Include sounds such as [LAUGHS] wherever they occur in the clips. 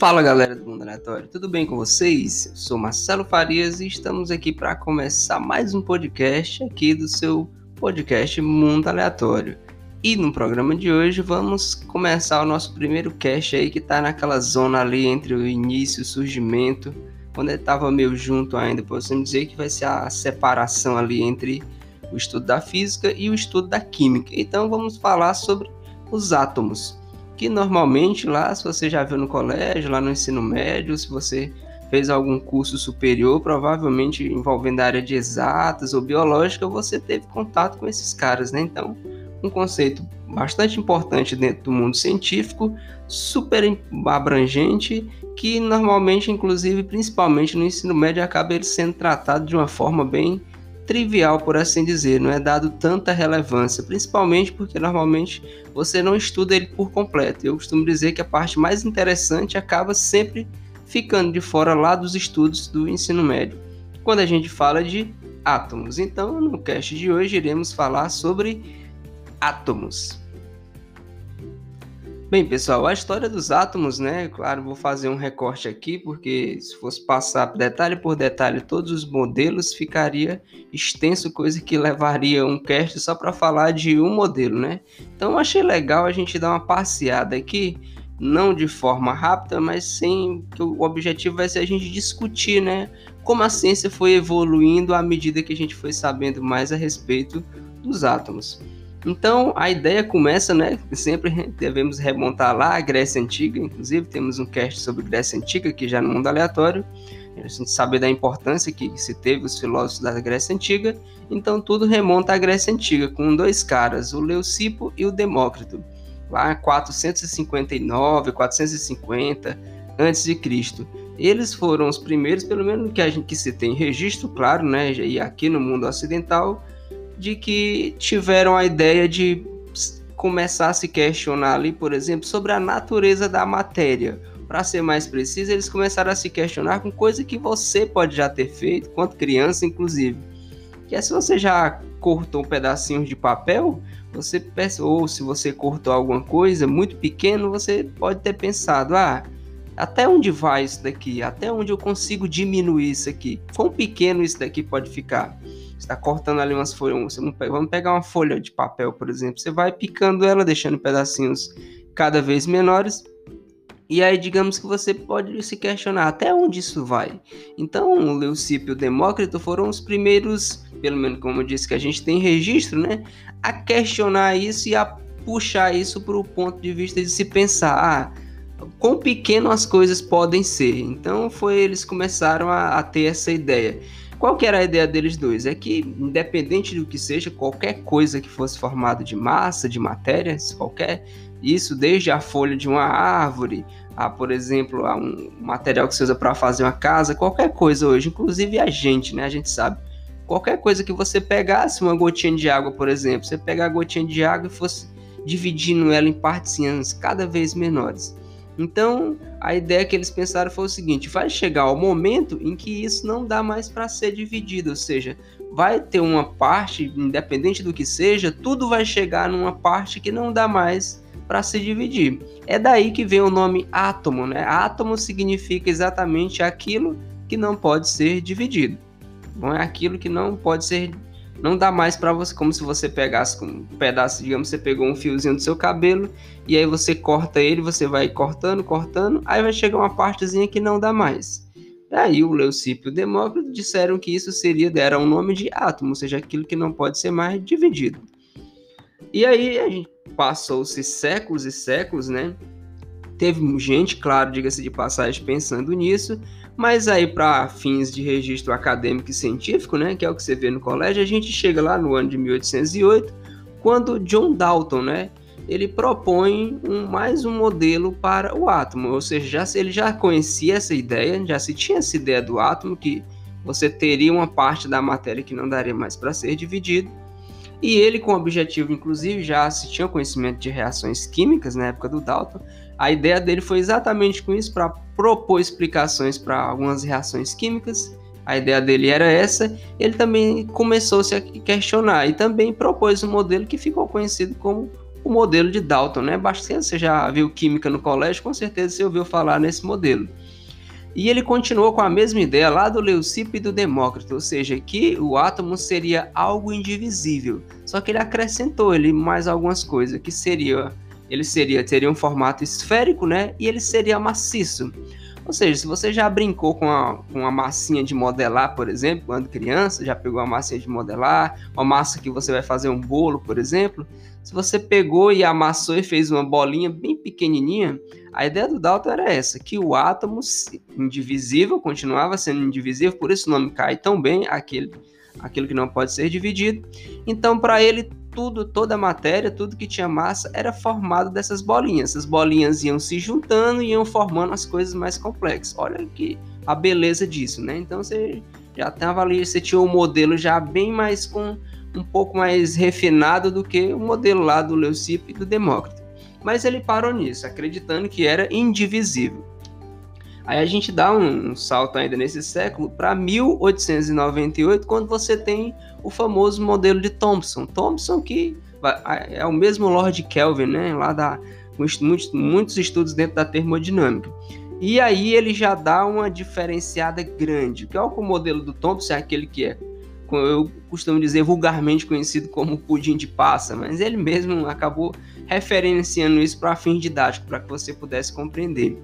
Fala galera do Mundo Aleatório, tudo bem com vocês? Eu sou Marcelo Farias e estamos aqui para começar mais um podcast aqui do seu podcast Mundo Aleatório. E no programa de hoje vamos começar o nosso primeiro cast aí que está naquela zona ali entre o início e o surgimento, quando ele estava meio junto ainda, podemos dizer que vai ser a separação ali entre o estudo da física e o estudo da química. Então vamos falar sobre os átomos que normalmente lá, se você já viu no colégio, lá no ensino médio, se você fez algum curso superior, provavelmente envolvendo a área de exatas ou biológica, você teve contato com esses caras, né? Então, um conceito bastante importante dentro do mundo científico, super abrangente, que normalmente, inclusive, principalmente no ensino médio, acaba sendo tratado de uma forma bem trivial, por assim dizer, não é dado tanta relevância, principalmente porque normalmente você não estuda ele por completo. Eu costumo dizer que a parte mais interessante acaba sempre ficando de fora lá dos estudos do ensino médio, quando a gente fala de átomos. Então, no cast de hoje iremos falar sobre átomos. Bem, pessoal, a história dos átomos, né? Claro, vou fazer um recorte aqui, porque se fosse passar detalhe por detalhe todos os modelos, ficaria extenso, coisa que levaria um cast só para falar de um modelo, né? Então, achei legal a gente dar uma passeada aqui, não de forma rápida, mas sem que o objetivo vai ser a gente discutir, né? Como a ciência foi evoluindo à medida que a gente foi sabendo mais a respeito dos átomos. Então a ideia começa, né? Sempre devemos remontar lá à Grécia Antiga, inclusive temos um cast sobre Grécia Antiga aqui já no mundo aleatório. A gente sabe da importância que se teve os filósofos da Grécia Antiga, então tudo remonta à Grécia Antiga, com dois caras, o Leucipo e o Demócrito, lá 459, 450 a.C. Eles foram os primeiros, pelo menos que a gente que se tem registro, claro, né? E aqui no mundo ocidental, de que tiveram a ideia de começar a se questionar ali, por exemplo, sobre a natureza da matéria. Para ser mais preciso, eles começaram a se questionar com coisa que você pode já ter feito, quanto criança, inclusive. Que é se você já cortou um pedacinho de papel, você ou se você cortou alguma coisa muito pequeno, você pode ter pensado, ah, até onde vai isso daqui? Até onde eu consigo diminuir isso aqui? Quão pequeno isso daqui pode ficar? Está cortando ali umas folhas. Vamos pegar uma folha de papel, por exemplo. Você vai picando ela, deixando pedacinhos cada vez menores. E aí, digamos que você pode se questionar até onde isso vai. Então, o Leucipo e o Demócrito foram os primeiros, pelo menos como eu disse, que a gente tem registro, né? A questionar isso e a puxar isso para o ponto de vista de se pensar, ah, quão pequeno as coisas podem ser. Então, foi eles começaram a, a ter essa ideia. Qual que era a ideia deles dois? É que, independente do que seja, qualquer coisa que fosse formada de massa, de matérias, qualquer isso, desde a folha de uma árvore, a, por exemplo, a um material que se usa para fazer uma casa, qualquer coisa hoje, inclusive a gente, né? A gente sabe. Qualquer coisa que você pegasse, uma gotinha de água, por exemplo, você pegar a gotinha de água e fosse dividindo ela em partezinhas cada vez menores. Então, a ideia que eles pensaram foi o seguinte: vai chegar o momento em que isso não dá mais para ser dividido, ou seja, vai ter uma parte, independente do que seja, tudo vai chegar numa parte que não dá mais para se dividir. É daí que vem o nome átomo, né? Átomo significa exatamente aquilo que não pode ser dividido. Bom, é aquilo que não pode ser não dá mais para você, como se você pegasse um pedaço, digamos, você pegou um fiozinho do seu cabelo e aí você corta ele, você vai cortando, cortando, aí vai chegar uma partezinha que não dá mais. Aí o Leucipo e o Demócrito disseram que isso seria, deram um nome de átomo, ou seja, aquilo que não pode ser mais dividido. E aí passou-se séculos e séculos, né? Teve gente, claro, diga-se de passagem, pensando nisso, mas aí, para fins de registro acadêmico e científico, né, que é o que você vê no colégio, a gente chega lá no ano de 1808, quando John Dalton, né, ele propõe um, mais um modelo para o átomo, ou seja, já, ele já conhecia essa ideia, já se tinha essa ideia do átomo, que você teria uma parte da matéria que não daria mais para ser dividido, e ele, com o objetivo, inclusive, já se tinha conhecimento de reações químicas na época do Dalton, a ideia dele foi exatamente com isso, para propor explicações para algumas reações químicas. A ideia dele era essa. Ele também começou -se a questionar e também propôs um modelo que ficou conhecido como o modelo de Dalton, né? Bastante você já viu química no colégio, com certeza você ouviu falar nesse modelo. E ele continuou com a mesma ideia lá do Leucipo e do Demócrito, ou seja, que o átomo seria algo indivisível. Só que ele acrescentou ele mais algumas coisas, que seria ele seria teria um formato esférico, né? E ele seria maciço. Ou seja, se você já brincou com a, com a massinha de modelar, por exemplo, quando criança, já pegou a massinha de modelar, uma massa que você vai fazer um bolo, por exemplo, se você pegou e amassou e fez uma bolinha bem pequenininha, a ideia do Dalton era essa, que o átomo indivisível continuava sendo indivisível, por isso o nome cai tão bem, aquele, aquilo que não pode ser dividido. Então, para ele, tudo, toda a matéria, tudo que tinha massa era formado dessas bolinhas. Essas bolinhas iam se juntando e iam formando as coisas mais complexas. Olha que a beleza disso, né? Então você já tava ali, você tinha um modelo já bem mais com um pouco mais refinado do que o modelo lá do Leucipo e do Demócrito. Mas ele parou nisso, acreditando que era indivisível. Aí a gente dá um, salto ainda nesse século para 1898, quando você tem o famoso modelo de Thomson. Thomson que é o mesmo Lord Kelvin, né? Lá da muitos, muitos estudos dentro da termodinâmica. E aí ele já dá uma diferenciada grande. Que é o modelo do Thomson é aquele que é, eu costumo dizer vulgarmente conhecido como pudim de passa, mas ele mesmo acabou referenciando isso para fins didáticos, para que você pudesse compreender.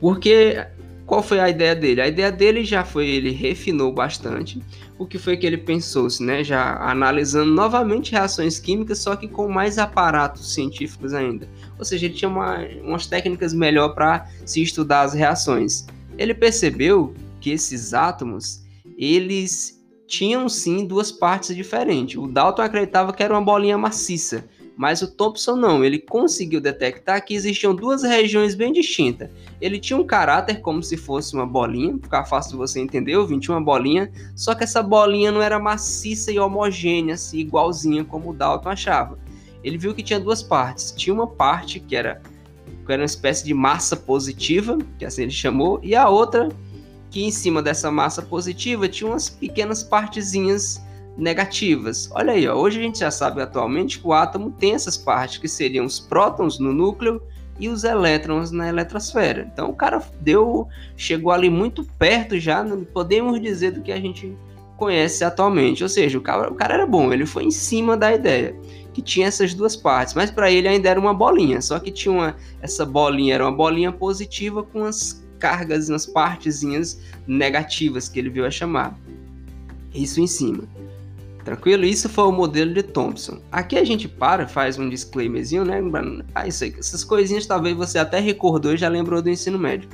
Porque qual foi a ideia dele? A ideia dele já foi, ele refinou bastante o que foi que ele pensou, né? Já analisando novamente reações químicas, só que com mais aparatos científicos ainda. Ou seja, ele tinha uma, umas técnicas melhor para se estudar as reações. Ele percebeu que esses átomos, eles tinham sim duas partes diferentes. O Dalton acreditava que era uma bolinha maciça, mas o Thompson não, ele conseguiu detectar que existiam duas regiões bem distintas. Ele tinha um caráter como se fosse uma bolinha, ficar fácil de você entender, tinha uma bolinha, só que essa bolinha não era maciça e homogênea, assim, igualzinha como o Dalton achava. Ele viu que tinha duas partes. Tinha uma parte que era, que era uma espécie de massa positiva, que assim ele chamou, e a outra que em cima dessa massa positiva tinha umas pequenas partezinhas negativas. Olha aí, ó, hoje a gente já sabe atualmente que o átomo tem essas partes que seriam os prótons no núcleo e os elétrons na eletrosfera. Então o cara deu, chegou ali muito perto já, podemos dizer do que a gente conhece atualmente. Ou seja, o cara, o cara era bom, ele foi em cima da ideia que tinha essas duas partes, mas para ele ainda era uma bolinha, só que tinha uma, essa bolinha era uma bolinha positiva com as cargas nas partezinhas negativas que ele viu a chamar. Isso em cima. Tranquilo? Isso foi o modelo de Thompson. Aqui a gente para, faz um disclaimerzinho, né? Ah, isso aí, essas coisinhas talvez você até recordou e já lembrou do ensino médio.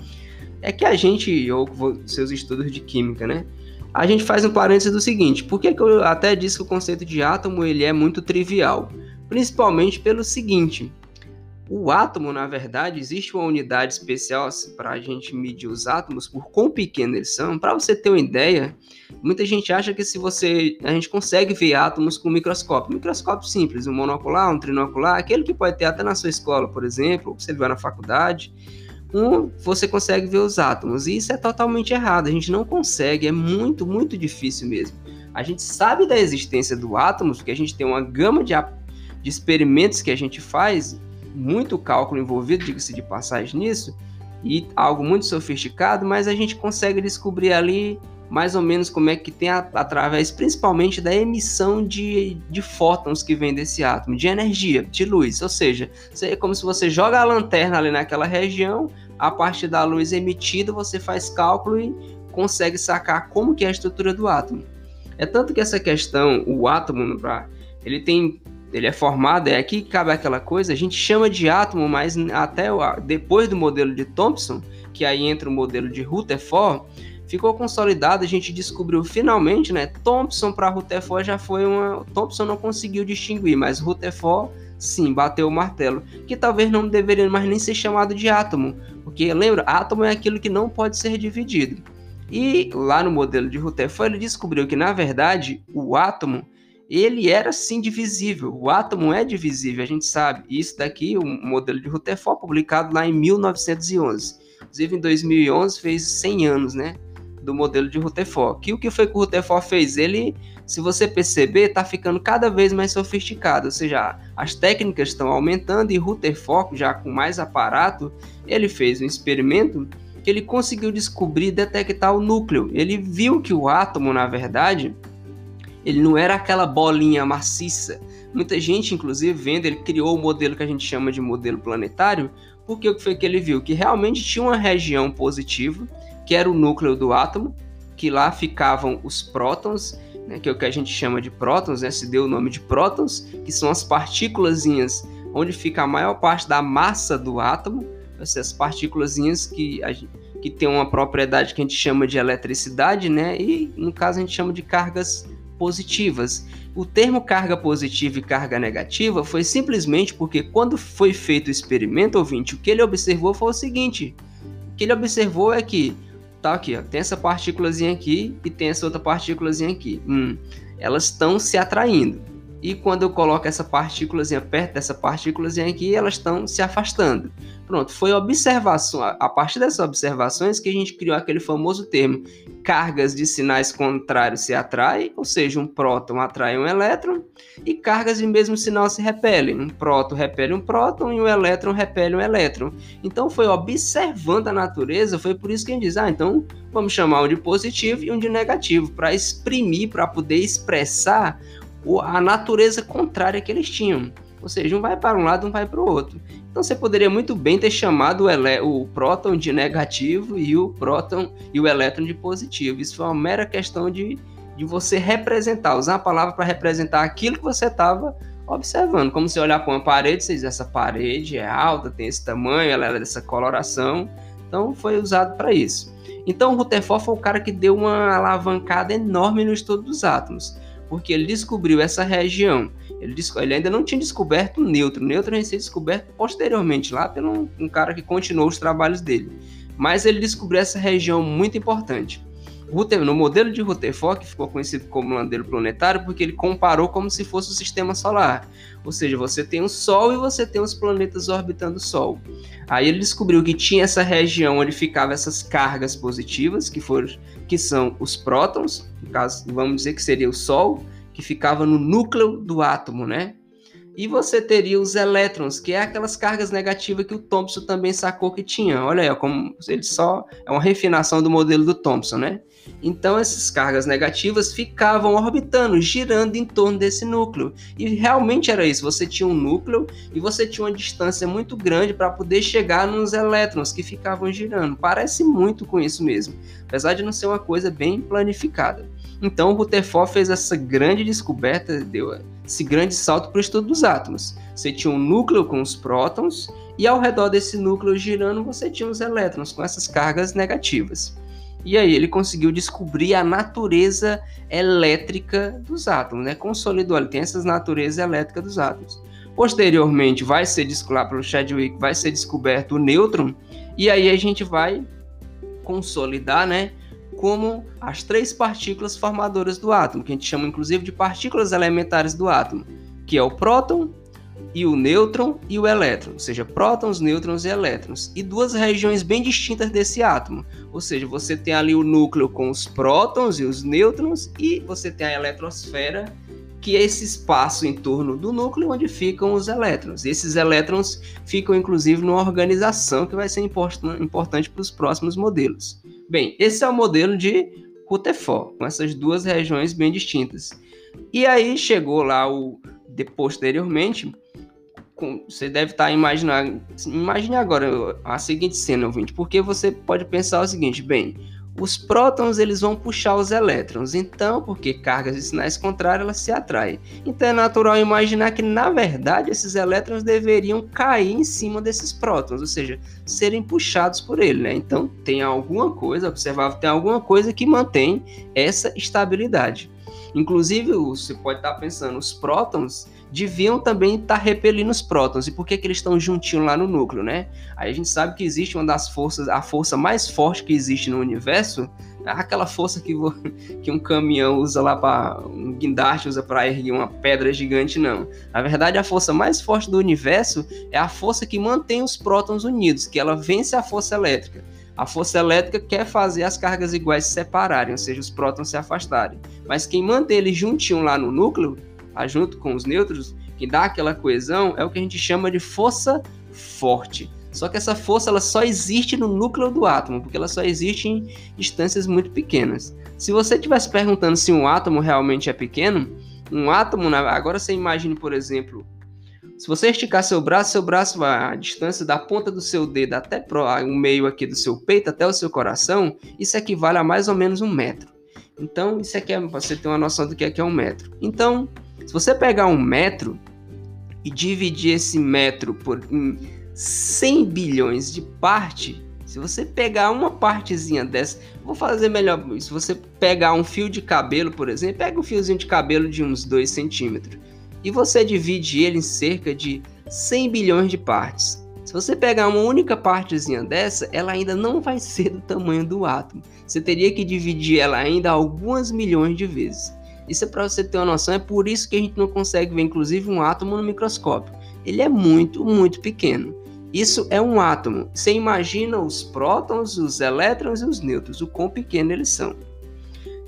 É que a gente, ou seus estudos de química, né? A gente faz um parênteses do seguinte, por que, que eu até disse que o conceito de átomo ele é muito trivial? Principalmente pelo seguinte, o átomo, na verdade, existe uma unidade especial para a gente medir os átomos por quão pequenos eles são. Para você ter uma ideia, muita gente acha que se você a gente consegue ver átomos com microscópio, microscópio simples, um monocular, um trinocular, aquele que pode ter até na sua escola, por exemplo, ou você vai na faculdade, um, você consegue ver os átomos. E isso é totalmente errado. A gente não consegue, é muito, muito difícil mesmo. A gente sabe da existência do átomo, porque a gente tem uma gama de, de experimentos que a gente faz muito cálculo envolvido, diga-se de passagem nisso, e algo muito sofisticado, mas a gente consegue descobrir ali mais ou menos como é que tem a, através principalmente da emissão de, de fótons que vem desse átomo, de energia, de luz. Ou seja, é como se você joga a lanterna ali naquela região, a partir da luz emitida você faz cálculo e consegue sacar como que é a estrutura do átomo. É tanto que essa questão, o átomo, ele tem ele é formado, é aqui que cabe aquela coisa, a gente chama de átomo, mas até depois do modelo de Thomson, que aí entra o modelo de Rutherford, ficou consolidado, a gente descobriu finalmente, né? Thomson para Rutherford já foi uma. Thomson não conseguiu distinguir, mas Rutherford sim bateu o martelo, que talvez não deveria mais nem ser chamado de átomo, porque lembra, átomo é aquilo que não pode ser dividido. E lá no modelo de Rutherford ele descobriu que na verdade o átomo ele era sim divisível. O átomo é divisível, a gente sabe. Isso daqui, o um modelo de Rutherford, publicado lá em 1911. Inclusive, em 2011 fez 100 anos, né? Do modelo de Rutherford. Que o que foi que o Rutherford fez? Ele se você perceber, está ficando cada vez mais sofisticado, ou seja, as técnicas estão aumentando e Rutherford, já com mais aparato, ele fez um experimento que ele conseguiu descobrir, detectar o núcleo. Ele viu que o átomo, na verdade, ele não era aquela bolinha maciça. Muita gente, inclusive, vendo, ele criou o modelo que a gente chama de modelo planetário, porque o que foi que ele viu? Que realmente tinha uma região positiva, que era o núcleo do átomo, que lá ficavam os prótons, né, que é o que a gente chama de prótons, né, se deu o nome de prótons, que são as partículas onde fica a maior parte da massa do átomo, essas partículas que, que tem uma propriedade que a gente chama de eletricidade, né, e no caso a gente chama de cargas positivas. O termo carga positiva e carga negativa foi simplesmente porque quando foi feito o experimento, ouvinte, o que ele observou foi o seguinte: o que ele observou é que tá aqui, ó, tem essa partículazinha aqui e tem essa outra partículazinha aqui. Hum, elas estão se atraindo. E quando eu coloco essa partículazinha perto dessa partículazinha aqui, elas estão se afastando. Pronto, foi observação, a partir dessas observações que a gente criou aquele famoso termo cargas de sinais contrários se atraem, ou seja, um próton atrai um elétron, e cargas de mesmo sinal se repelem. Um próton repele um próton e um elétron repele um elétron. Então foi observando a natureza, foi por isso que a gente diz, ah, então vamos chamar um de positivo e um de negativo, para exprimir, para poder expressar a natureza contrária que eles tinham. Ou seja, um vai para um lado, um vai para o outro. Então você poderia muito bem ter chamado o, o próton de negativo e o próton e o elétron de positivo. Isso foi uma mera questão de, de você representar, usar a palavra para representar aquilo que você estava observando. Como se olhar para uma parede, você diz, essa parede é alta, tem esse tamanho, ela é dessa coloração. Então foi usado para isso. Então Rutherford foi o cara que deu uma alavancada enorme no estudo dos átomos porque ele descobriu essa região. Ele, ele ainda não tinha descoberto o nêutron. O nêutron ia ser descoberto posteriormente, lá pelo um cara que continuou os trabalhos dele. Mas ele descobriu essa região muito importante. No modelo de Rutherford, que ficou conhecido como modelo planetário, porque ele comparou como se fosse o sistema solar. Ou seja, você tem o Sol e você tem os planetas orbitando o Sol. Aí ele descobriu que tinha essa região onde ficavam essas cargas positivas, que, foram, que são os prótons, no caso, vamos dizer que seria o Sol, que ficava no núcleo do átomo, né? E você teria os elétrons, que é aquelas cargas negativas que o Thomson também sacou que tinha. Olha aí, como ele só é uma refinação do modelo do Thomson, né? Então essas cargas negativas ficavam orbitando, girando em torno desse núcleo. E realmente era isso, você tinha um núcleo e você tinha uma distância muito grande para poder chegar nos elétrons que ficavam girando. Parece muito com isso mesmo, apesar de não ser uma coisa bem planificada. Então, Rutherford fez essa grande descoberta, deu esse grande salto para o estudo dos átomos. Você tinha um núcleo com os prótons, e ao redor desse núcleo girando, você tinha os elétrons com essas cargas negativas. E aí ele conseguiu descobrir a natureza elétrica dos átomos, né? Consolidou, ele tem essas naturezas elétricas dos átomos. Posteriormente, vai ser descoberto pelo Chadwick, vai ser descoberto o nêutron, e aí a gente vai consolidar, né? como as três partículas formadoras do átomo, que a gente chama inclusive de partículas elementares do átomo, que é o próton e o nêutron e o elétron, ou seja, prótons, nêutrons e elétrons, e duas regiões bem distintas desse átomo, ou seja, você tem ali o núcleo com os prótons e os nêutrons e você tem a eletrosfera que é esse espaço em torno do núcleo onde ficam os elétrons. E esses elétrons ficam, inclusive, numa organização que vai ser importante para os próximos modelos. Bem, esse é o modelo de Rutherford, com essas duas regiões bem distintas. E aí chegou lá o de, posteriormente, você deve estar imaginando, imagine agora a seguinte cena, ouvinte, porque você pode pensar o seguinte, bem, os prótons eles vão puxar os elétrons. Então, porque cargas e sinais contrários elas se atraem. Então é natural imaginar que na verdade esses elétrons deveriam cair em cima desses prótons, ou seja, serem puxados por ele, né? Então tem alguma coisa, observável, tem alguma coisa que mantém essa estabilidade. Inclusive, você pode estar pensando, os prótons deviam também estar repelindo os prótons. E por que, que eles estão juntinhos lá no núcleo, né? Aí a gente sabe que existe uma das forças, a força mais forte que existe no universo, é aquela força que, [LAUGHS] que um caminhão usa lá para um guindaste usa para erguer uma pedra gigante, não. Na verdade, a força mais forte do universo é a força que mantém os prótons unidos, que ela vence a força elétrica. A força elétrica quer fazer as cargas iguais se separarem, ou seja, os prótons se afastarem. Mas quem mantém eles juntinho lá no núcleo, junto com os nêutrons, que dá aquela coesão, é o que a gente chama de força forte. Só que essa força ela só existe no núcleo do átomo, porque ela só existe em distâncias muito pequenas. Se você estivesse perguntando se um átomo realmente é pequeno, um átomo, agora você imagine, por exemplo, se você esticar seu braço, seu braço vai a distância da ponta do seu dedo até o meio aqui do seu peito, até o seu coração, isso equivale a mais ou menos um metro. Então, isso aqui é você ter uma noção do que é, que é um metro. Então, se você pegar um metro e dividir esse metro por 100 bilhões de parte, se você pegar uma partezinha dessa, vou fazer melhor. Se você pegar um fio de cabelo, por exemplo, pega um fiozinho de cabelo de uns 2 centímetros e você divide ele em cerca de 100 bilhões de partes. Se você pegar uma única partezinha dessa, ela ainda não vai ser do tamanho do átomo. Você teria que dividir ela ainda algumas milhões de vezes. Isso é para você ter uma noção, é por isso que a gente não consegue ver inclusive um átomo no microscópio. Ele é muito, muito pequeno. Isso é um átomo. Você imagina os prótons, os elétrons e os nêutrons, o quão pequeno eles são.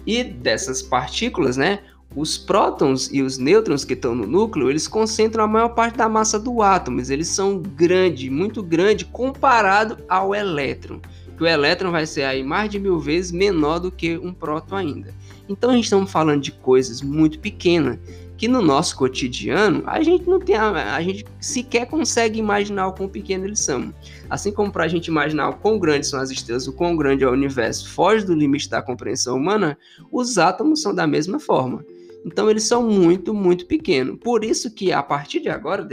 E dessas partículas, né, os prótons e os nêutrons que estão no núcleo, eles concentram a maior parte da massa do átomo. Eles são grande, muito grande comparado ao elétron. Que o elétron vai ser aí mais de mil vezes menor do que um próton ainda. Então a gente estamos falando de coisas muito pequenas que no nosso cotidiano a gente não tem, a, a gente sequer consegue imaginar o quão pequeno eles são. Assim como para a gente imaginar o quão grandes são as estrelas, o quão grande é o universo, foge do limite da compreensão humana, os átomos são da mesma forma. Então eles são muito, muito pequenos. Por isso que a partir de agora,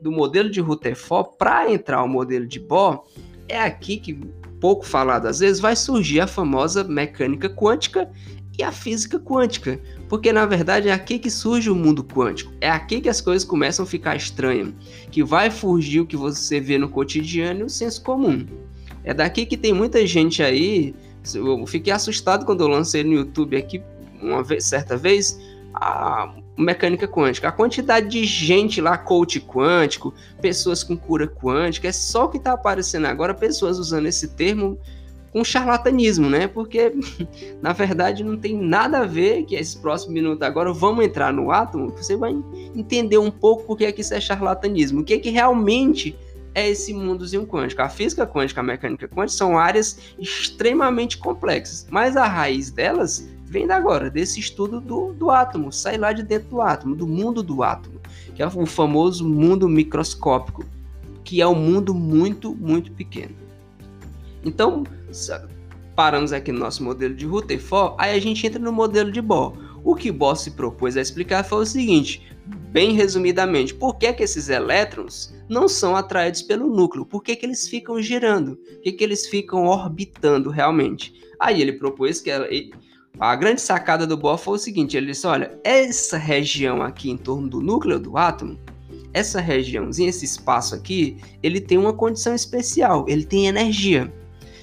do modelo de Rutherford, para entrar o modelo de Bohr, é aqui que, pouco falado às vezes, vai surgir a famosa mecânica quântica e a física quântica. Porque na verdade é aqui que surge o mundo quântico. É aqui que as coisas começam a ficar estranhas, que vai fugir o que você vê no cotidiano e o senso comum. É daqui que tem muita gente aí. Eu fiquei assustado quando eu lancei no YouTube aqui uma vez, certa vez a mecânica quântica. A quantidade de gente lá, coach quântico, pessoas com cura quântica, é só o que está aparecendo agora, pessoas usando esse termo com charlatanismo, né? Porque [LAUGHS] na verdade não tem nada a ver que esse próximo minuto agora vamos entrar no átomo, você vai entender um pouco porque é que isso é charlatanismo, o que é que realmente é esse mundozinho quântico. A física quântica, a mecânica quântica são áreas extremamente complexas, mas a raiz delas vem da agora, desse estudo do, do átomo, sai lá de dentro do átomo, do mundo do átomo, que é o famoso mundo microscópico, que é um mundo muito, muito pequeno. Então, paramos aqui no nosso modelo de Rutherford, aí a gente entra no modelo de Bohr. O que Bohr se propôs a explicar foi o seguinte, bem resumidamente, por que, que esses elétrons não são atraídos pelo núcleo? Por que, que eles ficam girando? Por que, que eles ficam orbitando realmente? Aí ele propôs que a grande sacada do Bohr foi o seguinte, ele disse, olha, essa região aqui em torno do núcleo do átomo, essa regiãozinha, esse espaço aqui, ele tem uma condição especial, ele tem energia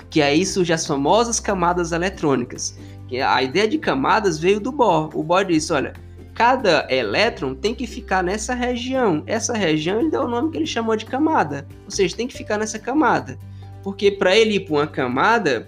que aí surgem as famosas camadas eletrônicas. A ideia de camadas veio do Bohr. O Bohr disse, olha, cada elétron tem que ficar nessa região. Essa região ele deu o nome que ele chamou de camada. Ou seja, tem que ficar nessa camada. Porque para ele ir para uma camada,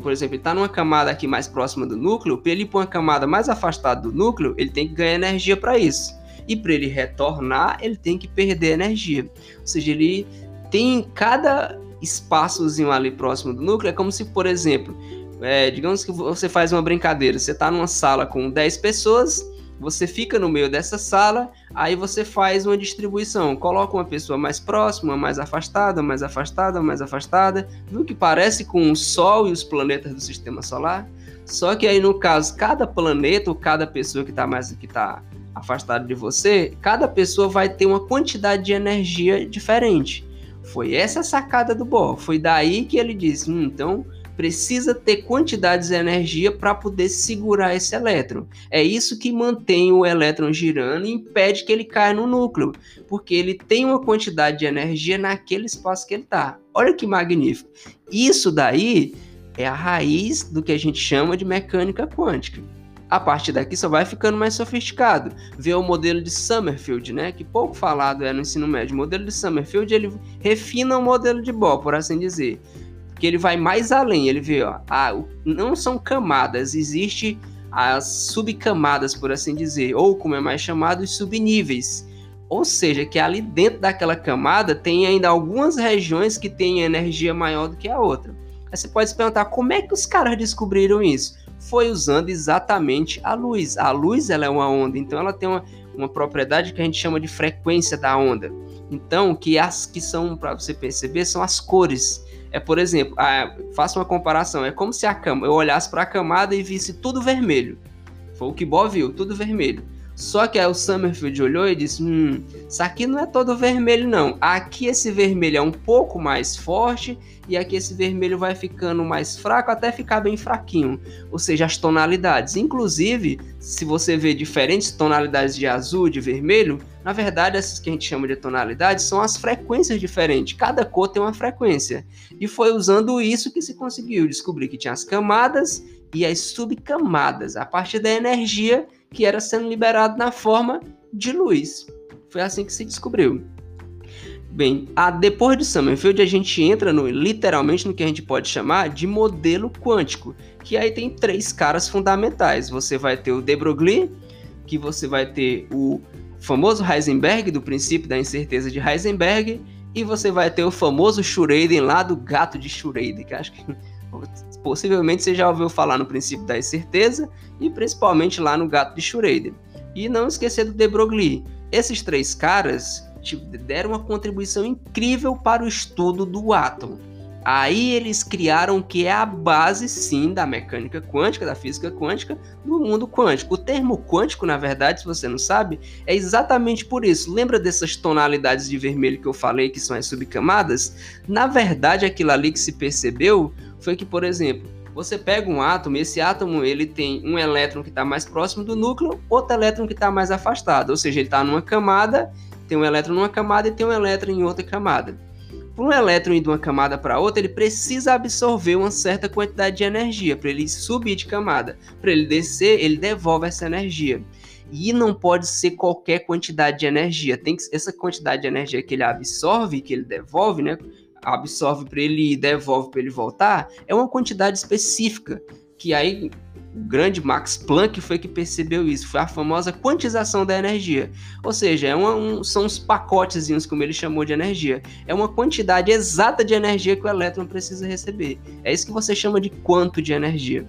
por exemplo, ele está numa camada aqui mais próxima do núcleo, para ele ir para uma camada mais afastada do núcleo, ele tem que ganhar energia para isso. E para ele retornar, ele tem que perder energia. Ou seja, ele tem cada espaçozinho ali próximo do núcleo, é como se, por exemplo, é, digamos que você faz uma brincadeira, você está numa sala com 10 pessoas, você fica no meio dessa sala, aí você faz uma distribuição, coloca uma pessoa mais próxima, mais afastada, mais afastada, mais afastada, viu que parece com o Sol e os planetas do Sistema Solar? Só que aí no caso, cada planeta ou cada pessoa que está mais que tá afastada de você, cada pessoa vai ter uma quantidade de energia diferente. Foi essa a sacada do Bohr. Foi daí que ele disse: hum, então precisa ter quantidades de energia para poder segurar esse elétron. É isso que mantém o elétron girando e impede que ele caia no núcleo, porque ele tem uma quantidade de energia naquele espaço que ele está. Olha que magnífico. Isso daí é a raiz do que a gente chama de mecânica quântica. A partir daqui só vai ficando mais sofisticado. Vê o modelo de Summerfield, né, que pouco falado é no ensino médio. O modelo de Summerfield ele refina o modelo de Bohr, por assim dizer. Porque ele vai mais além. Ele vê, ó, ah, não são camadas, existe as subcamadas, por assim dizer, ou como é mais chamado, os subníveis. Ou seja, que ali dentro daquela camada tem ainda algumas regiões que têm energia maior do que a outra. Aí você pode se perguntar como é que os caras descobriram isso? Foi usando exatamente a luz. A luz ela é uma onda, então ela tem uma, uma propriedade que a gente chama de frequência da onda. Então, que as que são, para você perceber, são as cores. É, por exemplo, a, faça uma comparação. É como se a cama, eu olhasse para a camada e visse tudo vermelho. Foi o que Bob viu, tudo vermelho. Só que aí o Summerfield olhou e disse: Hum, isso aqui não é todo vermelho, não. Aqui esse vermelho é um pouco mais forte e aqui esse vermelho vai ficando mais fraco até ficar bem fraquinho. Ou seja, as tonalidades. Inclusive, se você vê diferentes tonalidades de azul, de vermelho, na verdade, essas que a gente chama de tonalidades são as frequências diferentes. Cada cor tem uma frequência. E foi usando isso que se conseguiu descobrir que tinha as camadas e as subcamadas, a partir da energia que era sendo liberado na forma de luz. Foi assim que se descobriu. Bem, a, depois de Summerfield a gente entra no, literalmente no que a gente pode chamar de modelo quântico, que aí tem três caras fundamentais. Você vai ter o de Broglie, que você vai ter o famoso Heisenberg do princípio da incerteza de Heisenberg, e você vai ter o famoso Schrödinger lá do gato de Schrödinger, que acho que possivelmente você já ouviu falar no princípio da incerteza e principalmente lá no gato de Schrödinger. E não esquecer do de Broglie. Esses três caras tipo, deram uma contribuição incrível para o estudo do átomo. Aí eles criaram o que é a base, sim, da mecânica quântica, da física quântica, do mundo quântico. O termo quântico, na verdade, se você não sabe, é exatamente por isso. Lembra dessas tonalidades de vermelho que eu falei, que são as subcamadas? Na verdade, aquilo ali que se percebeu foi que, por exemplo, você pega um átomo, esse átomo ele tem um elétron que está mais próximo do núcleo, outro elétron que está mais afastado, ou seja, ele está numa camada, tem um elétron numa camada e tem um elétron em outra camada. Para um elétron ir de uma camada para outra, ele precisa absorver uma certa quantidade de energia para ele subir de camada. Para ele descer, ele devolve essa energia. E não pode ser qualquer quantidade de energia. Tem que essa quantidade de energia que ele absorve, que ele devolve, né? Absorve para ele e devolve para ele voltar, é uma quantidade específica. Que aí o grande Max Planck foi que percebeu isso, foi a famosa quantização da energia. Ou seja, é uma, um, são os pacotezinhos, como ele chamou de energia. É uma quantidade exata de energia que o elétron precisa receber. É isso que você chama de quanto de energia.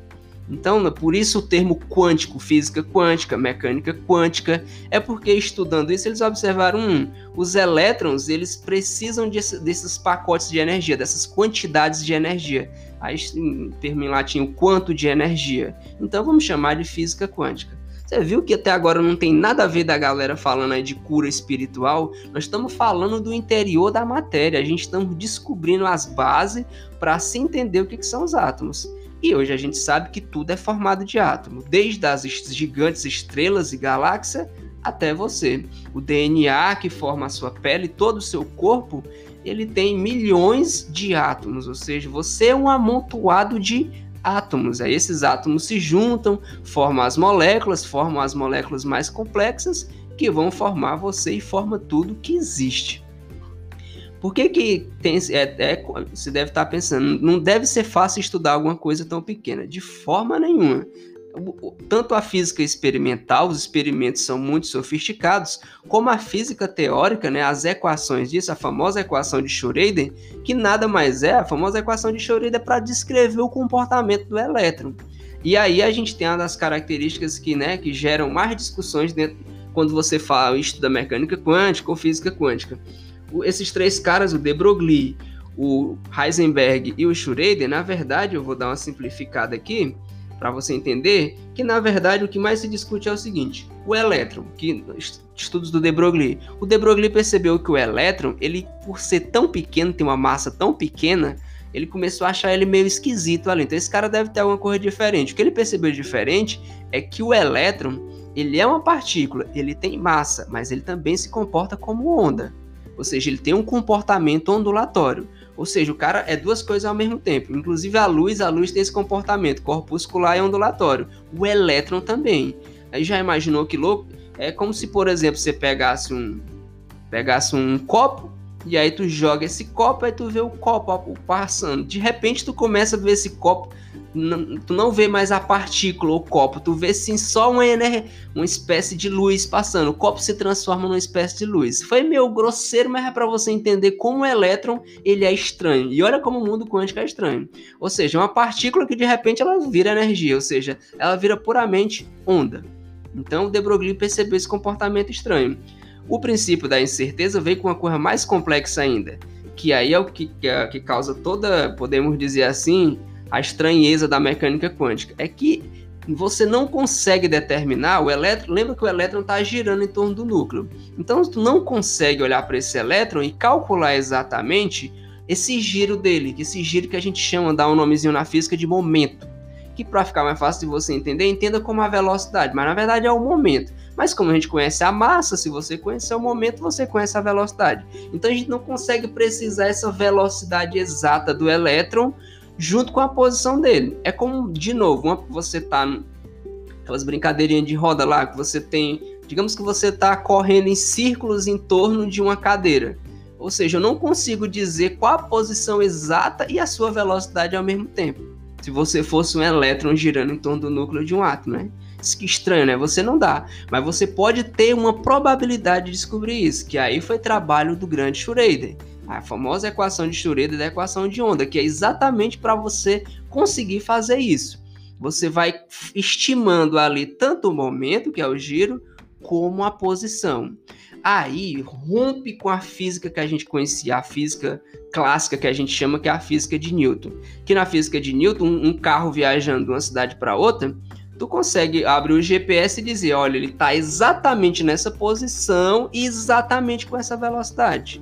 Então, por isso o termo quântico, física quântica, mecânica quântica, é porque estudando isso eles observaram um, os elétrons eles precisam de, desses pacotes de energia, dessas quantidades de energia. Aí, em termo em latim, o quanto de energia. Então, vamos chamar de física quântica. Você viu que até agora não tem nada a ver da galera falando aí de cura espiritual? Nós estamos falando do interior da matéria. A gente estamos descobrindo as bases para se entender o que, que são os átomos. E hoje a gente sabe que tudo é formado de átomo, desde as gigantes estrelas e galáxias até você. O DNA que forma a sua pele, todo o seu corpo, ele tem milhões de átomos, ou seja, você é um amontoado de átomos. Aí esses átomos se juntam, formam as moléculas, formam as moléculas mais complexas que vão formar você e forma tudo que existe. Por que, que tem, é, é, você deve estar pensando, não deve ser fácil estudar alguma coisa tão pequena? De forma nenhuma. Tanto a física experimental, os experimentos são muito sofisticados, como a física teórica, né, as equações disso, a famosa equação de Schrödinger, que nada mais é, a famosa equação de Schrödinger para descrever o comportamento do elétron. E aí a gente tem uma das características que, né, que geram mais discussões dentro, quando você fala estuda mecânica quântica ou física quântica esses três caras, o de Broglie, o Heisenberg e o Schrödinger, na verdade, eu vou dar uma simplificada aqui para você entender que na verdade o que mais se discute é o seguinte: o elétron, que estudos do de Broglie, o de Broglie percebeu que o elétron, ele por ser tão pequeno, tem uma massa tão pequena, ele começou a achar ele meio esquisito ali. Então esse cara deve ter alguma coisa diferente. O que ele percebeu diferente é que o elétron, ele é uma partícula, ele tem massa, mas ele também se comporta como onda. Ou seja, ele tem um comportamento ondulatório. Ou seja, o cara é duas coisas ao mesmo tempo. Inclusive a luz, a luz tem esse comportamento corpuscular e ondulatório. O elétron também. Aí já imaginou que louco? É como se, por exemplo, você pegasse um pegasse um copo E aí tu joga esse copo, aí tu vê o copo passando. De repente tu começa a ver esse copo tu não vê mais a partícula, o copo, tu vê sim só uma, uma espécie de luz passando. O copo se transforma numa espécie de luz. Foi meio grosseiro, mas é para você entender como o elétron ele é estranho. E olha como o mundo quântico é estranho. Ou seja, uma partícula que de repente ela vira energia, ou seja, ela vira puramente onda. Então De Broglie percebeu esse comportamento estranho. O princípio da incerteza veio com uma coisa mais complexa ainda, que aí é o que, que, que causa toda, podemos dizer assim, a estranheza da mecânica quântica. É que você não consegue determinar o elétron. Lembra que o elétron está girando em torno do núcleo. Então, tu não consegue olhar para esse elétron e calcular exatamente esse giro dele, esse giro que a gente chama, dá um nomezinho na física de momento. Que para ficar mais fácil de você entender, entenda como a velocidade, mas na verdade é o momento. Mas como a gente conhece a massa, se você conhecer o momento, você conhece a velocidade. Então a gente não consegue precisar essa velocidade exata do elétron junto com a posição dele. É como, de novo, uma, você tá aquelas brincadeirinhas de roda lá, que você tem, digamos que você tá correndo em círculos em torno de uma cadeira. Ou seja, eu não consigo dizer qual a posição exata e a sua velocidade ao mesmo tempo. Se você fosse um elétron girando em torno do núcleo de um átomo, né? Isso que estranho, né? Você não dá. Mas você pode ter uma probabilidade de descobrir isso, que aí foi trabalho do grande Schroeder a famosa equação de Schrödinger da equação de onda, que é exatamente para você conseguir fazer isso. Você vai estimando ali tanto o momento, que é o giro, como a posição. Aí rompe com a física que a gente conhecia, a física clássica que a gente chama que é a física de Newton. Que na física de Newton, um carro viajando de uma cidade para outra, tu consegue abrir o GPS e dizer, olha, ele está exatamente nessa posição e exatamente com essa velocidade.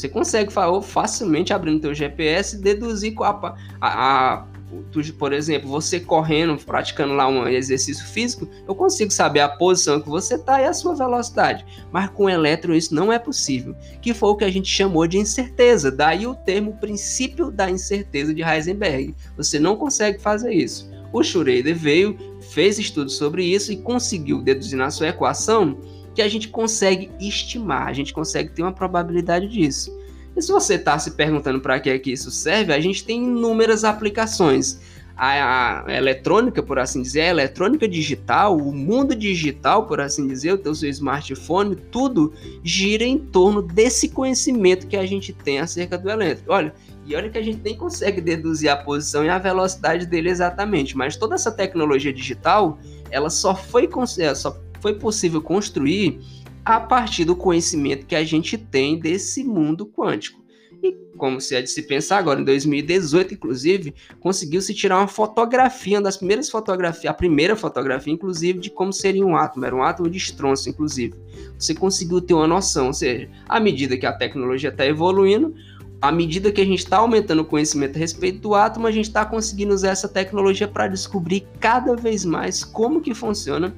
Você consegue facilmente abrindo teu GPS deduzir a, a, a tu, por exemplo, você correndo, praticando lá um exercício físico, eu consigo saber a posição que você está e a sua velocidade. Mas com elétron isso não é possível, que foi o que a gente chamou de incerteza. Daí o termo princípio da incerteza de Heisenberg. Você não consegue fazer isso. O Schroeder veio, fez estudos sobre isso e conseguiu deduzir na sua equação que a gente consegue estimar, a gente consegue ter uma probabilidade disso. E se você está se perguntando para que é que isso serve, a gente tem inúmeras aplicações. A, a, eletrônica, por assim dizer, a eletrônica digital, o mundo digital, por assim dizer, o teu seu smartphone, tudo gira em torno desse conhecimento que a gente tem acerca do elétrico. Olha, e olha que a gente nem consegue deduzir a posição e a velocidade dele exatamente, mas toda essa tecnologia digital, ela só foi, só foi possível construir a partir do conhecimento que a gente tem desse mundo quântico. E como se é de se pensar agora, em 2018, inclusive, conseguiu-se tirar uma fotografia, uma das primeiras fotografias, a primeira fotografia, inclusive, de como seria um átomo, era um átomo de estronço, inclusive. Você conseguiu ter uma noção, ou seja, à medida que a tecnologia está evoluindo, à medida que a gente está aumentando o conhecimento a respeito do átomo, a gente está conseguindo usar essa tecnologia para descobrir cada vez mais como que funciona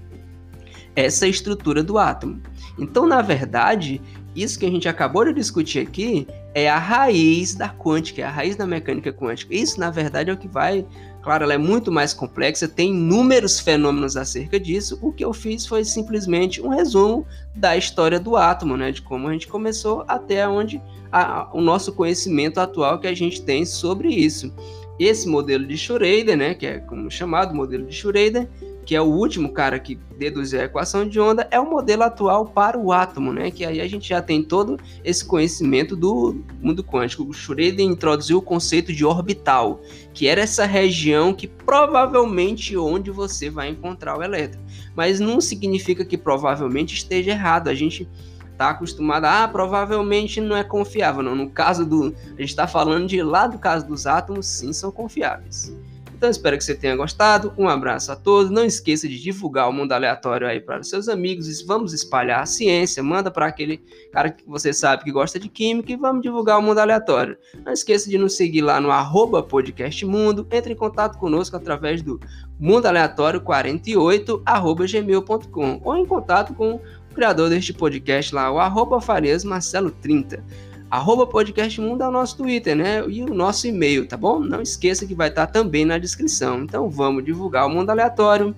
essa estrutura do átomo. Então, na verdade, isso que a gente acabou de discutir aqui é a raiz da quântica, é a raiz da mecânica quântica. Isso, na verdade, é o que vai. Claro, ela é muito mais complexa, tem inúmeros fenômenos acerca disso. O que eu fiz foi simplesmente um resumo da história do átomo, né? De como a gente começou até onde a, o nosso conhecimento atual que a gente tem sobre isso. Esse modelo de Schroeder, né? Que é como chamado modelo de Schroeder, que é o último cara que deduziu a equação de onda, é o modelo atual para o átomo, né? Que aí a gente já tem todo esse conhecimento do mundo quântico. O Schroeder introduziu o conceito de orbital, que era essa região que provavelmente onde você vai encontrar o elétron. Mas não significa que provavelmente esteja errado. A gente está acostumado a, ah, provavelmente não é confiável. Não, no caso do. A gente está falando de lá do caso dos átomos, sim, são confiáveis. Então espero que você tenha gostado. Um abraço a todos. Não esqueça de divulgar o mundo aleatório aí para os seus amigos. Vamos espalhar a ciência. Manda para aquele cara que você sabe que gosta de química e vamos divulgar o mundo aleatório. Não esqueça de nos seguir lá no arroba podcastmundo. Entre em contato conosco através do mundoaleatório48 ou em contato com o criador deste podcast lá, o arroba Farias Marcelo 30. Arroba Podcast Mundo é o nosso Twitter, né? E o nosso e-mail, tá bom? Não esqueça que vai estar também na descrição. Então vamos divulgar o mundo aleatório.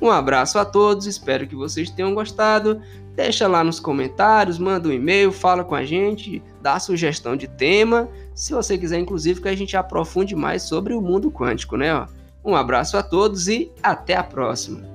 Um abraço a todos, espero que vocês tenham gostado. deixa lá nos comentários, manda um e-mail, fala com a gente, dá sugestão de tema, se você quiser inclusive que a gente aprofunde mais sobre o mundo quântico, né? Um abraço a todos e até a próxima.